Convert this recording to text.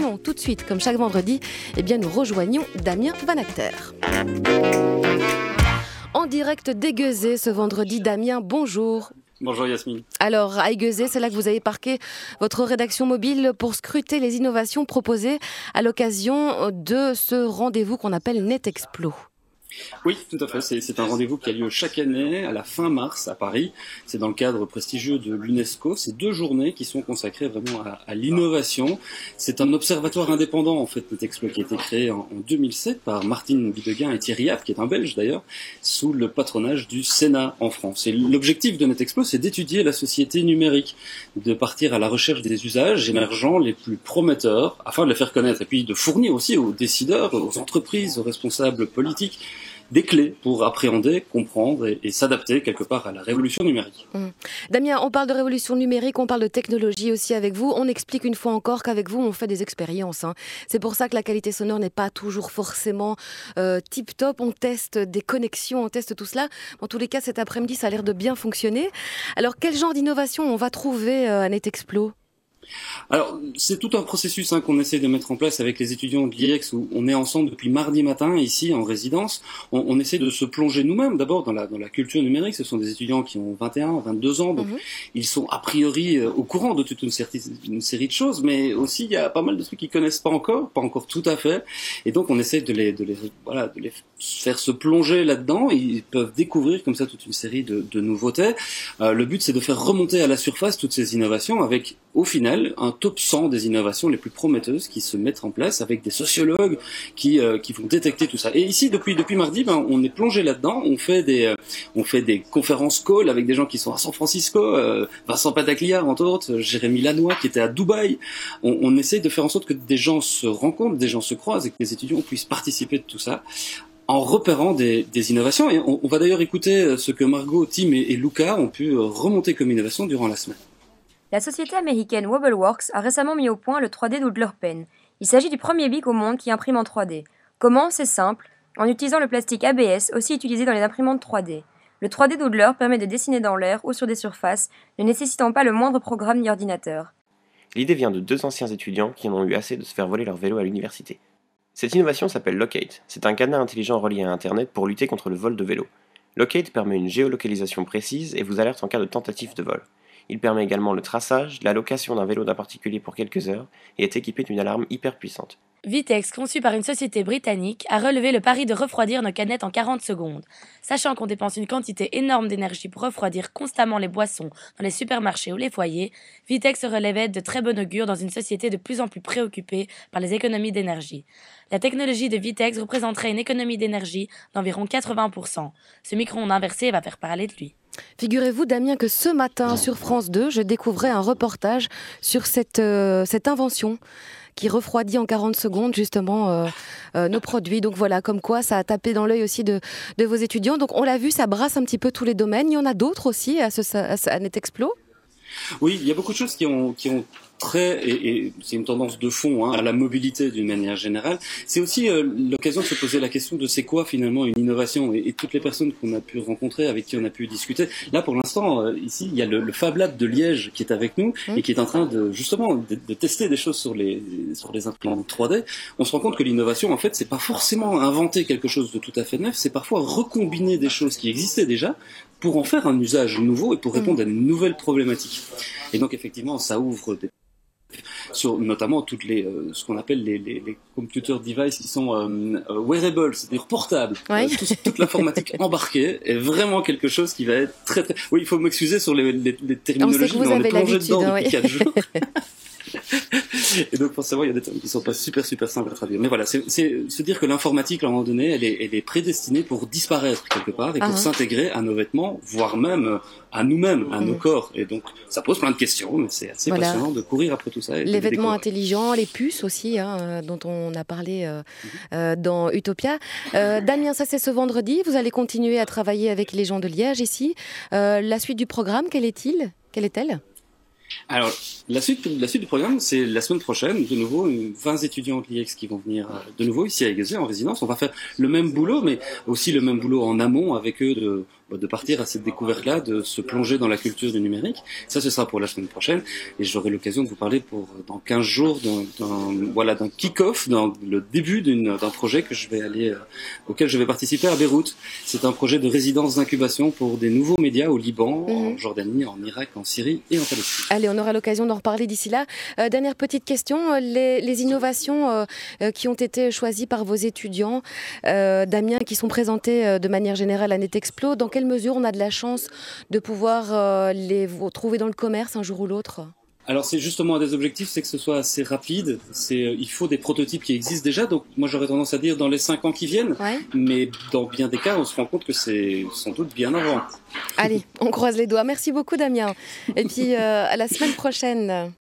sinon, tout de suite, comme chaque vendredi, eh bien, nous rejoignons Damien Van Acter. En direct d'Aiguezé ce vendredi, Damien, bonjour. Bonjour Yasmine. Alors, à Aiguezé, c'est là que vous avez parqué votre rédaction mobile pour scruter les innovations proposées à l'occasion de ce rendez-vous qu'on appelle NetExplo. Oui, tout à fait. C'est un rendez-vous qui a lieu chaque année à la fin mars à Paris. C'est dans le cadre prestigieux de l'UNESCO. C'est deux journées qui sont consacrées vraiment à, l'innovation. C'est un observatoire indépendant en fait Netexplo qui a été créé en, 2007 par Martine Videguin et Thierry App, qui est un Belge d'ailleurs, sous le patronage du Sénat en France. Et l'objectif de NetExplo, c'est d'étudier la société numérique, de partir à la recherche des usages émergents les plus prometteurs afin de les faire connaître et puis de fournir aussi aux décideurs, aux entreprises, aux responsables politiques des clés pour appréhender, comprendre et, s'adapter quelque part à la révolution numérique. Mmh. Damien, on parle de révolution numérique, on parle de technologie aussi avec vous. On explique une fois encore qu'avec vous, on fait des expériences. Hein. C'est pour ça que la qualité sonore n'est pas toujours forcément euh, tip-top. On teste des connexions, on teste tout cela. En tous les cas, cet après-midi, ça a l'air de bien fonctionner. Alors, quel genre d'innovation on va trouver euh, à NetExplo alors, c'est tout un processus hein, qu'on essaie de mettre en place avec les étudiants de l'IEX où on est ensemble depuis mardi matin ici en résidence. On, on essaie de se plonger nous-mêmes d'abord dans la, dans la culture numérique. Ce sont des étudiants qui ont 21, 22 ans, donc mhm. ils sont a priori euh, au courant de toute une, une, série de choses, mais aussi il y a pas mal de trucs qu'ils connaissent pas encore, pas encore tout à fait. Et donc on essaie de les, de les, voilà, de les faire se plonger là-dedans. Ils peuvent découvrir comme ça toute une série de, de nouveautés. Euh, le but c'est de faire remonter à la surface toutes ces innovations avec au final un top 100 des innovations les plus prometteuses qui se mettent en place avec des sociologues qui, euh, qui vont détecter tout ça. Et ici, depuis, depuis mardi, ben, on est plongé là-dedans. On fait des, euh, on fait des conférences call avec des gens qui sont à San Francisco, euh, Vincent Patacliar, entre autres, Jérémy Lanois qui était à Dubaï. On, on essaye de faire en sorte que des gens se rencontrent, des gens se croisent et que les étudiants puissent participer de tout ça en repérant des, des innovations. Et on, on va d'ailleurs écouter ce que Margot, Tim et, et Luca ont pu remonter comme innovation durant la semaine. La société américaine Wobbleworks a récemment mis au point le 3D Doodler Pen. Il s'agit du premier bic au monde qui imprime en 3D. Comment? C'est simple, en utilisant le plastique ABS aussi utilisé dans les imprimantes 3D. Le 3D Doodler permet de dessiner dans l'air ou sur des surfaces, ne nécessitant pas le moindre programme ni ordinateur. L'idée vient de deux anciens étudiants qui en ont eu assez de se faire voler leur vélo à l'université. Cette innovation s'appelle Locate. C'est un cadenas intelligent relié à Internet pour lutter contre le vol de vélo. Locate permet une géolocalisation précise et vous alerte en cas de tentative de vol. Il permet également le traçage, la location d'un vélo d'un particulier pour quelques heures et est équipé d'une alarme hyper puissante. Vitex, conçu par une société britannique, a relevé le pari de refroidir nos canettes en 40 secondes. Sachant qu'on dépense une quantité énorme d'énergie pour refroidir constamment les boissons dans les supermarchés ou les foyers, Vitex relevait de très bon augure dans une société de plus en plus préoccupée par les économies d'énergie. La technologie de Vitex représenterait une économie d'énergie d'environ 80%. Ce micro-ondes inversé va faire parler de lui. Figurez-vous, Damien, que ce matin sur France 2, je découvrais un reportage sur cette, euh, invention qui refroidit en 40 secondes justement euh, euh, nos produits. Donc voilà, comme quoi ça a tapé dans l'œil aussi de, vos étudiants. Donc on l'a vu, ça brasse un petit peu tous les domaines. Il y en a d'autres aussi à, ce, à, Oui, il y a beaucoup de choses qui ont, qui ont très, et, c'est une tendance de fond hein, à la mobilité d'une manière générale, c'est aussi euh, l'occasion de se poser la question de c'est quoi finalement une innovation et, toutes les personnes qu'on a pu rencontrer, avec qui on a pu discuter. Là, pour l'instant, euh, ici, il y a le, le, Fab Lab de Liège qui est avec nous mmh. et qui est en train de justement de, tester des choses sur les sur les implants 3D. On se rend compte que l'innovation, en fait, c'est pas forcément inventer quelque chose de tout à fait neuf, c'est parfois recombiner des choses qui existaient déjà pour en faire un usage nouveau et pour répondre mmh. à une nouvelle problématique. Et donc effectivement, ça ouvre des sur notamment toutes les euh, ce qu'on appelle les, les, les computer devices qui sont euh, euh, wearables, c'est-à-dire portables. toute l'informatique embarquée est vraiment quelque chose qui va être très très. Oui, il faut m'excuser sur les, les, les terminologies, mais on est plongé dedans depuis. 4 jours. et donc forcément, il y a des termes qui sont pas super super simples à traduire. Mais voilà, c'est se dire que l'informatique à un moment donné, elle est, elle est prédestinée pour disparaître quelque part et pour uh-huh. s'intégrer à nos vêtements, voire même à nous-mêmes, à nos mm. corps. Et donc ça pose plein de questions, mais c'est assez passionnant de courir après tout ça. les vêtements intelligents, les puces aussi, hein, euh, dont on a parlé euh, mm-hmm. euh, dans Utopia. Euh, Damien, ça c'est ce vendredi. Vous allez continuer à travailler avec les gens de Liège ici. Euh, la suite du programme, quelle est-il? Quelle est-elle? Alors, la suite, la suite du programme, c'est la semaine prochaine, de nouveau, 20 étudiants de l'IEX qui vont venir euh, de nouveau ici à Aiguezé en résidence. On va faire le même boulot, mais aussi le même boulot en amont avec eux de, de partir à cette découverte-là, de se plonger dans la culture du numérique. Ça, ce sera pour la semaine prochaine, et j'aurai l'occasion de vous parler pour dans 15 jours d'un voilà d'un kick-off, dans le début d'un projet que je vais aller auquel je vais participer à Beyrouth. C'est un projet de résidence d'incubation pour des nouveaux médias au Liban, en mhm. Jordanie, en Irak, en Syrie et en Palestine. Allez, on aura l'occasion d'en reparler d'ici là. dernière petite question, les, les innovations qui ont été choisies par vos étudiants, Damien, qui sont présentées de manière générale à NetExplo, dans quelle mesure on a de la chance de pouvoir euh, les trouver dans le commerce un jour ou l'autre? Alors c'est justement un des objectifs, c'est que ce soit assez rapide. C'est, euh, il faut des prototypes qui existent déjà. Donc moi j'aurais tendance à dire dans les cinq ans qui viennent. Mais dans bien des cas, on se rend compte que c'est sans doute bien avant. Allez, on croise les doigts. Merci beaucoup Damien. Et puis euh, à la semaine prochaine.